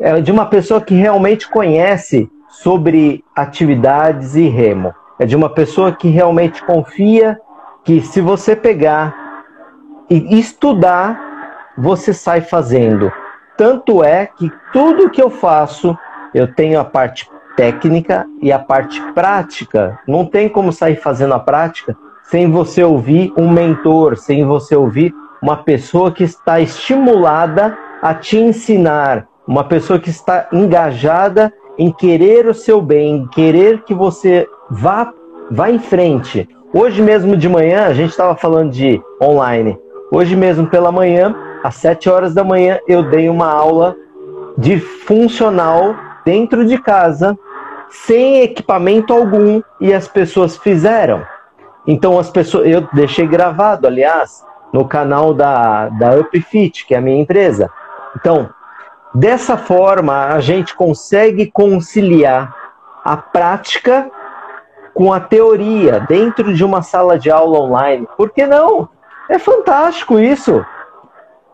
É de uma pessoa que realmente conhece sobre atividades e remo. É de uma pessoa que realmente confia que se você pegar e estudar, você sai fazendo. Tanto é que tudo que eu faço, eu tenho a parte técnica e a parte prática. Não tem como sair fazendo a prática sem você ouvir um mentor, sem você ouvir uma pessoa que está estimulada a te ensinar, uma pessoa que está engajada em querer o seu bem, em querer que você vá, vá em frente. Hoje mesmo de manhã, a gente estava falando de online. Hoje mesmo pela manhã, às 7 horas da manhã, eu dei uma aula de funcional dentro de casa, sem equipamento algum, e as pessoas fizeram. Então as pessoas, eu deixei gravado, aliás, no canal da, da UpFit, que é a minha empresa. Então, dessa forma, a gente consegue conciliar a prática com a teoria dentro de uma sala de aula online. Por que não? É fantástico isso.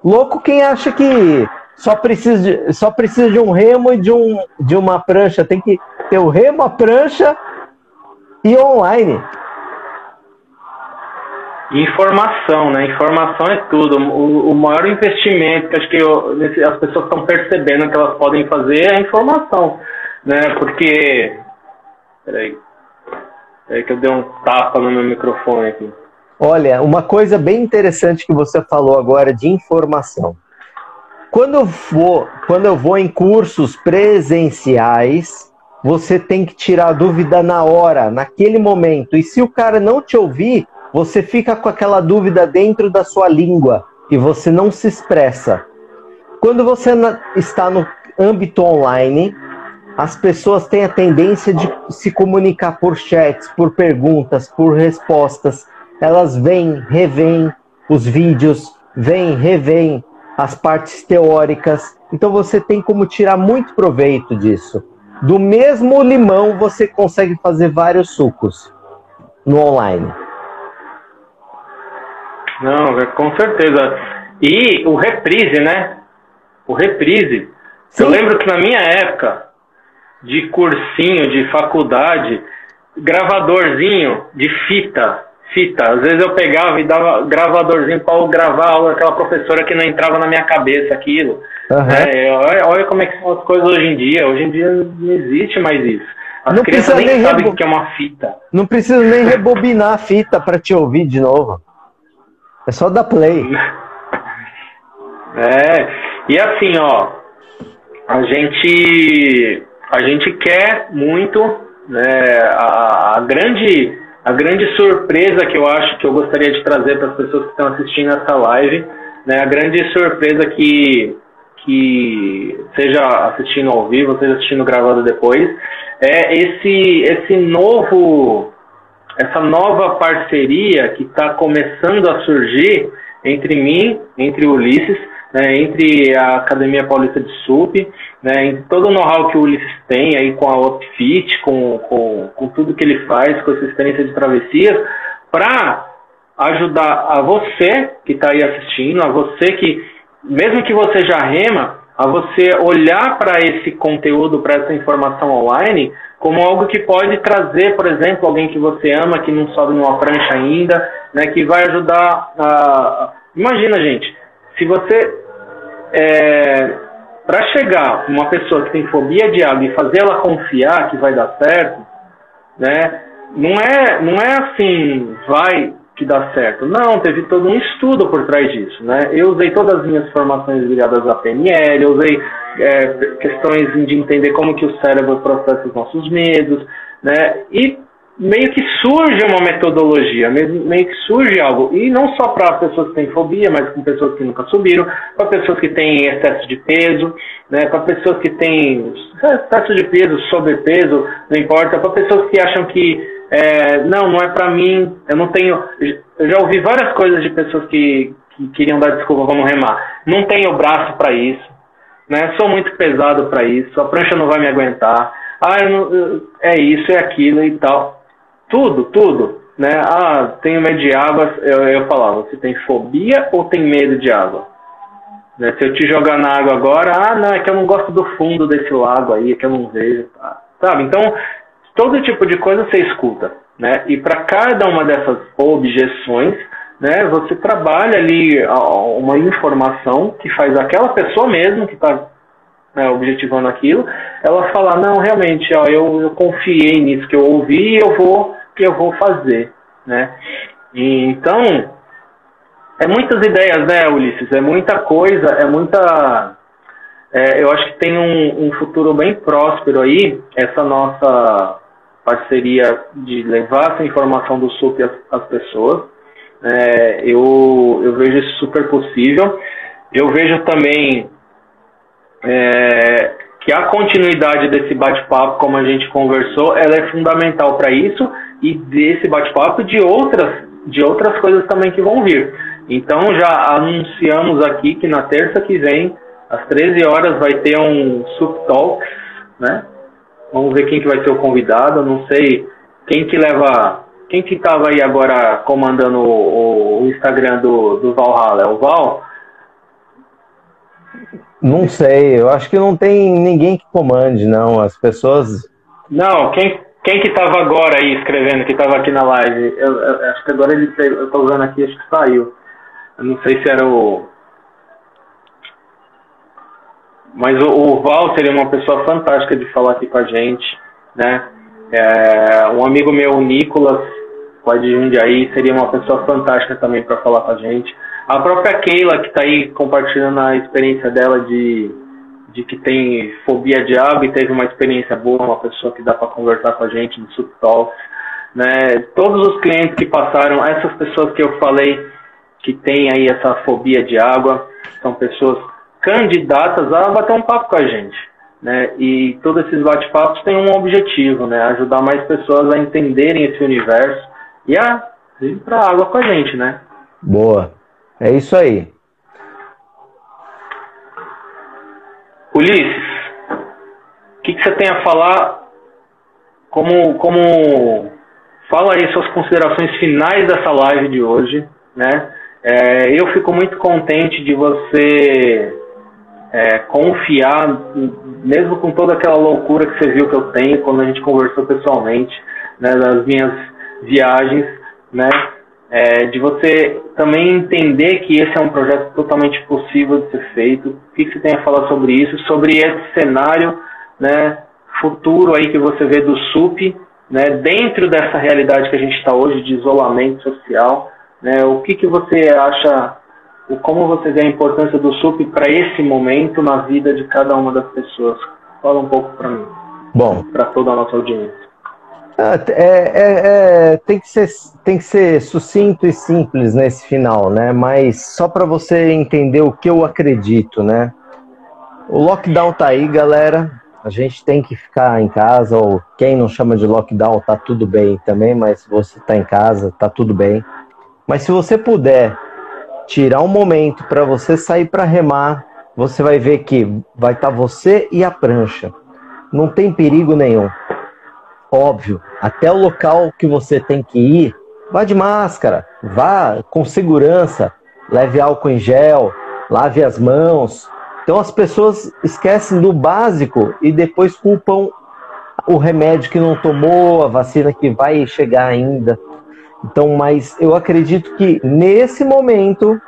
Louco quem acha que só precisa de, só precisa de um remo e de, um, de uma prancha. Tem que ter o remo, a prancha e online. Informação, né? Informação é tudo. O, o maior investimento que acho que eu, as pessoas estão percebendo que elas podem fazer é a informação, né? Porque. Peraí. Peraí que eu dei um tapa no meu microfone aqui. Olha, uma coisa bem interessante que você falou agora de informação. Quando eu vou, quando eu vou em cursos presenciais, você tem que tirar a dúvida na hora, naquele momento. E se o cara não te ouvir, você fica com aquela dúvida dentro da sua língua e você não se expressa. Quando você está no âmbito online, as pessoas têm a tendência de se comunicar por chats, por perguntas, por respostas. Elas vêm, revêm os vídeos, vêm, revêm as partes teóricas. Então você tem como tirar muito proveito disso. Do mesmo limão você consegue fazer vários sucos no online. Não, é, com certeza. E o reprise, né? O reprise. Sim. Eu lembro que na minha época de cursinho, de faculdade, gravadorzinho de fita, fita. Às vezes eu pegava e dava gravadorzinho para gravar aula daquela professora que não entrava na minha cabeça aquilo. Uhum. É, olha, olha, como é que são as coisas hoje em dia. Hoje em dia não existe mais isso. As não crianças nem, nem sabem o que é uma fita. Não precisa nem rebobinar a fita para te ouvir de novo. É só dar play. É, e assim, ó, a gente a gente quer muito, né, a, a grande a grande surpresa que eu acho que eu gostaria de trazer para as pessoas que estão assistindo essa live, né, a grande surpresa que que seja assistindo ao vivo, seja assistindo gravado depois, é esse esse novo essa nova parceria que está começando a surgir entre mim, entre Ulisses, né, entre a Academia Paulista de SUP, né, todo o know-how que o Ulisses tem aí com a Opfit, com, com, com tudo que ele faz, com essa experiência de travessias, para ajudar a você que está aí assistindo, a você que, mesmo que você já rema, a você olhar para esse conteúdo, para essa informação online, como algo que pode trazer, por exemplo, alguém que você ama, que não sobe numa prancha ainda, né, que vai ajudar a... Imagina, gente, se você, é, para chegar uma pessoa que tem fobia de água e fazer ela confiar que vai dar certo, né, não é, não é assim, vai que dá certo. Não, teve todo um estudo por trás disso, né? Eu usei todas as minhas formações ligadas à PNL, eu usei é, questões de entender como que o cérebro processa os nossos medos, né? E meio que surge uma metodologia, meio que surge algo, e não só para pessoas que têm fobia, mas com pessoas que nunca subiram, para pessoas que têm excesso de peso, né, para pessoas que têm excesso de peso, sobrepeso, não importa, para pessoas que acham que é, não, não é para mim, eu não tenho, eu já ouvi várias coisas de pessoas que, que queriam dar desculpa, vamos remar, não tenho braço para isso, né? Sou muito pesado para isso, a prancha não vai me aguentar. Ah, não, é isso, é aquilo e tal. Tudo, tudo. né? Ah, tenho medo de água. Eu, eu falava, você tem fobia ou tem medo de água? Né? Se eu te jogar na água agora, ah, não, é que eu não gosto do fundo desse lago aí, é que eu não vejo. Tá? Sabe? Então, todo tipo de coisa você escuta. Né? E para cada uma dessas objeções, né, você trabalha ali uma informação que faz aquela pessoa mesmo que está né, objetivando aquilo, ela falar, não, realmente, ó, eu, eu confiei nisso que eu ouvi e eu vou, que eu vou fazer. Né? E, então, é muitas ideias, né, Ulisses? É muita coisa, é muita. É, eu acho que tem um, um, futuro bem próspero aí, essa nossa parceria de levar essa informação do SUP às, às pessoas. É, eu, eu vejo isso super possível. Eu vejo também é, que a continuidade desse bate-papo, como a gente conversou, ela é fundamental para isso e desse bate-papo de outras, de outras coisas também que vão vir. Então já anunciamos aqui que na terça que vem, às 13 horas, vai ter um Sup Talks, né? Vamos ver quem que vai ser o convidado. Não sei quem que leva. Quem que estava aí agora comandando o, o, Instagram do, do Valhalla? É o Val? Não sei, eu acho que não tem ninguém que comande, não. As pessoas. Não, quem, quem que estava agora aí escrevendo, que estava aqui na live? Eu, eu, acho que agora ele. Eu estou usando aqui, acho que saiu. Eu não sei se era o. Mas o, o Walter é uma pessoa fantástica de falar aqui com a gente, né? É, um amigo meu, o Nicolas, pai de Jundiaí, seria uma pessoa fantástica também para falar com a gente. A própria Keila, que está aí compartilhando a experiência dela de, de que tem fobia de água e teve uma experiência boa, uma pessoa que dá para conversar com a gente no Subtalk. Né? Todos os clientes que passaram, essas pessoas que eu falei, que tem aí essa fobia de água, são pessoas candidatas a bater um papo com a gente. Né? E todos esses bate-papos têm um objetivo, né? Ajudar mais pessoas a entenderem esse universo e a ir para a água com a gente, né? Boa. É isso aí. Ulisses, o que, que você tem a falar como, como fala aí suas considerações finais dessa live de hoje, né? É, eu fico muito contente de você é, confiar, mesmo com toda aquela loucura que você viu que eu tenho quando a gente conversou pessoalmente, né, das minhas viagens, né, é, de você também entender que esse é um projeto totalmente possível de ser feito. O que você tem a falar sobre isso, sobre esse cenário, né, futuro aí que você vê do SUP, né, dentro dessa realidade que a gente está hoje de isolamento social, né? O que, que você acha, o como você vê a importância do SUP para esse momento na vida de cada uma das pessoas? Fala um pouco para mim. Bom. Para toda a nossa audiência. Ah, é, é, é, tem, que ser, tem que ser sucinto e simples nesse final, né? Mas só para você entender o que eu acredito, né? O lockdown tá aí, galera. A gente tem que ficar em casa, ou quem não chama de lockdown, tá tudo bem também, mas você tá em casa, tá tudo bem. Mas se você puder tirar um momento para você sair para remar, você vai ver que vai estar tá você e a prancha. Não tem perigo nenhum. Óbvio, até o local que você tem que ir, vá de máscara, vá com segurança, leve álcool em gel, lave as mãos. Então as pessoas esquecem do básico e depois culpam o remédio que não tomou, a vacina que vai chegar ainda. Então, mas eu acredito que nesse momento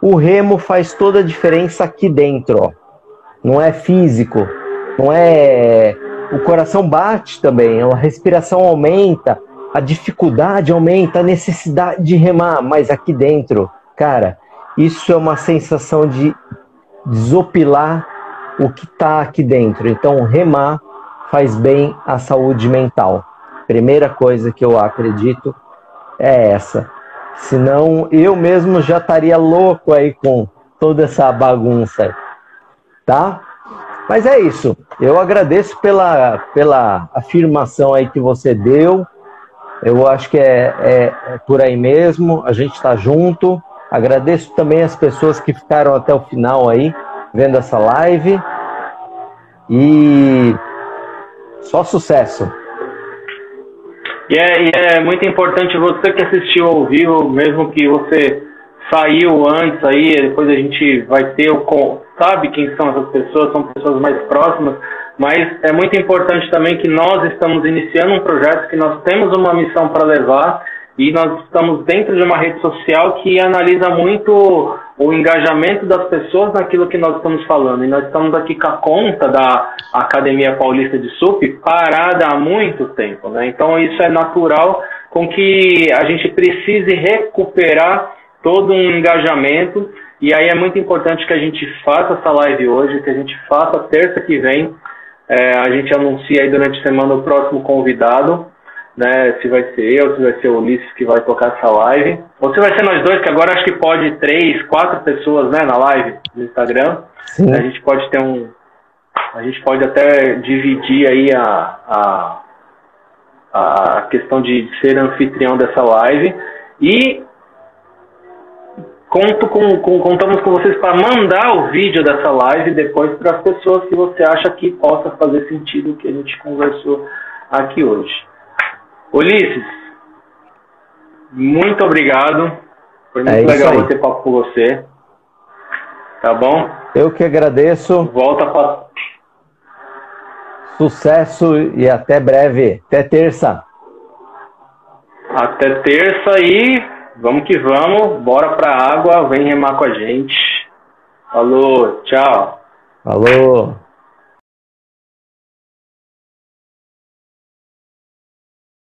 o remo faz toda a diferença aqui dentro, ó. Não é físico, não é o coração bate também, a respiração aumenta, a dificuldade aumenta, a necessidade de remar, mas aqui dentro, cara, isso é uma sensação de desopilar o que está aqui dentro. Então, remar faz bem à saúde mental. Primeira coisa que eu acredito é essa. Senão eu mesmo já estaria louco aí com toda essa bagunça, tá? Mas é isso. Eu agradeço pela, pela afirmação aí que você deu. Eu acho que é, é, é por aí mesmo. A gente está junto. Agradeço também as pessoas que ficaram até o final aí vendo essa live. E só sucesso. E é, e é muito importante você que assistiu ao vivo, mesmo que você saiu antes aí, depois a gente vai ter o sabe quem são essas pessoas, são pessoas mais próximas, mas é muito importante também que nós estamos iniciando um projeto que nós temos uma missão para levar e nós estamos dentro de uma rede social que analisa muito o engajamento das pessoas naquilo que nós estamos falando. E nós estamos aqui com a conta da Academia Paulista de SUP parada há muito tempo. Né? Então isso é natural com que a gente precise recuperar todo um engajamento. E aí é muito importante que a gente faça essa live hoje, que a gente faça terça que vem. É, a gente anuncia aí durante a semana o próximo convidado né? Se vai ser eu, se vai ser o Ulisses que vai tocar essa live. Ou se vai ser nós dois, que agora acho que pode três, quatro pessoas, né, na live no Instagram. Sim. A gente pode ter um. A gente pode até dividir aí a, a, a questão de ser anfitrião dessa live. E conto com, com, contamos com vocês para mandar o vídeo dessa live depois para as pessoas que você acha que possa fazer sentido o que a gente conversou aqui hoje. Ulisses, muito obrigado. Foi muito é legal bater papo com você. Tá bom? Eu que agradeço. Volta para. Sucesso e até breve. Até terça. Até terça e vamos que vamos. Bora pra água. Vem remar com a gente. Falou, tchau. Falou.